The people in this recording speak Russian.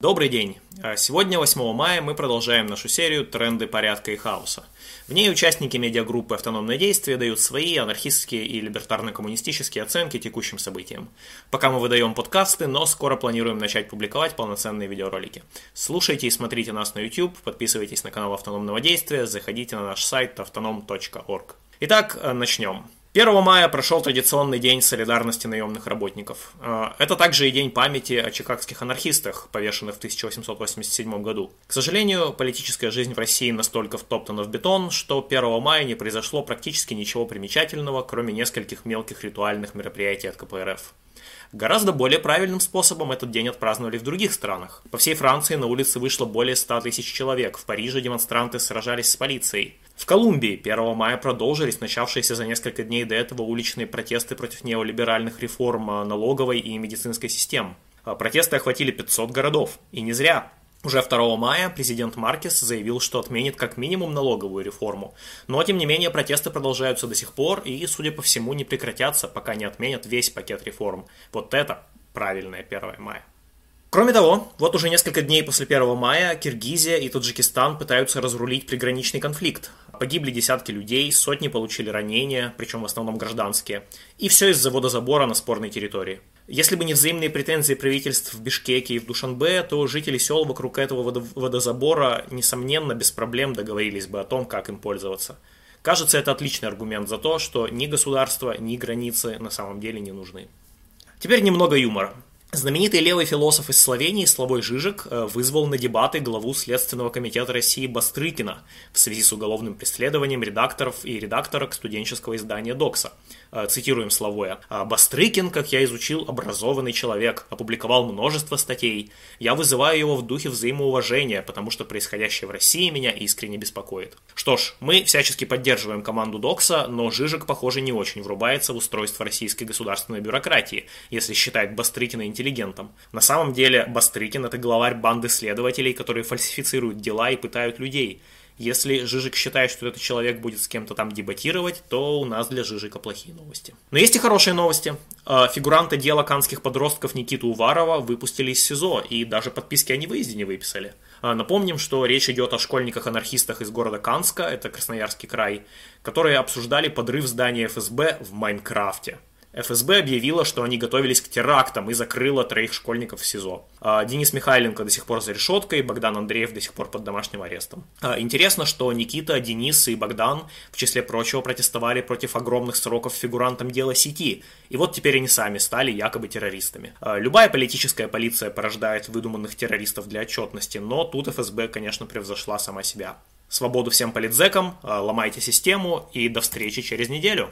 Добрый день! А сегодня, 8 мая, мы продолжаем нашу серию «Тренды порядка и хаоса». В ней участники медиагруппы «Автономное действие» дают свои анархистские и либертарно-коммунистические оценки текущим событиям. Пока мы выдаем подкасты, но скоро планируем начать публиковать полноценные видеоролики. Слушайте и смотрите нас на YouTube, подписывайтесь на канал «Автономного действия», заходите на наш сайт autonom.org. Итак, начнем. 1 мая прошел традиционный день солидарности наемных работников. А, это также и день памяти о чикагских анархистах, повешенных в 1887 году. К сожалению, политическая жизнь в России настолько втоптана в бетон, что 1 мая не произошло практически ничего примечательного, кроме нескольких мелких ритуальных мероприятий от КПРФ. Гораздо более правильным способом этот день отпраздновали в других странах. По всей Франции на улицы вышло более 100 тысяч человек, в Париже демонстранты сражались с полицией. В Колумбии 1 мая продолжились начавшиеся за несколько дней до этого уличные протесты против неолиберальных реформ налоговой и медицинской систем. Протесты охватили 500 городов. И не зря. Уже 2 мая президент Маркес заявил, что отменит как минимум налоговую реформу. Но, тем не менее, протесты продолжаются до сих пор и, судя по всему, не прекратятся, пока не отменят весь пакет реформ. Вот это правильное 1 мая. Кроме того, вот уже несколько дней после 1 мая Киргизия и Таджикистан пытаются разрулить приграничный конфликт. Погибли десятки людей, сотни получили ранения, причем в основном гражданские. И все из-за водозабора на спорной территории. Если бы не взаимные претензии правительств в Бишкеке и в Душанбе, то жители сел вокруг этого водозабора, несомненно, без проблем договорились бы о том, как им пользоваться. Кажется, это отличный аргумент за то, что ни государство, ни границы на самом деле не нужны. Теперь немного юмора. Знаменитый левый философ из Словении Славой Жижик э, вызвал на дебаты главу Следственного комитета России Бастрыкина в связи с уголовным преследованием редакторов и редакторок студенческого издания «Докса». Э, цитируем Славоя. «А «Бастрыкин, как я изучил, образованный человек, опубликовал множество статей. Я вызываю его в духе взаимоуважения, потому что происходящее в России меня искренне беспокоит». Что ж, мы всячески поддерживаем команду Докса, но Жижик, похоже, не очень врубается в устройство российской государственной бюрократии, если считает Бастрыкина интеллигентом. На самом деле Бастрыкин – это главарь банды следователей, которые фальсифицируют дела и пытают людей. Если Жижик считает, что этот человек будет с кем-то там дебатировать, то у нас для Жижика плохие новости. Но есть и хорошие новости. А, фигуранты дела канских подростков Никиту Уварова выпустили из СИЗО, и даже подписки о невыезде не выписали. А, напомним, что речь идет о школьниках-анархистах из города Канска, это Красноярский край, которые обсуждали подрыв здания ФСБ в Майнкрафте. ФСБ объявила, что они готовились к терактам и закрыла троих школьников в СИЗО. А, Денис Михайленко до сих пор за решеткой, Богдан Андреев до сих пор под домашним арестом. А, интересно, что Никита, Денис и Богдан, в числе прочего, протестовали против огромных сроков фигурантам дела сети. И вот теперь они сами стали якобы террористами. А, любая политическая полиция порождает выдуманных террористов для отчетности, но тут ФСБ, конечно, превзошла сама себя. Свободу всем политзекам, ломайте систему и до встречи через неделю.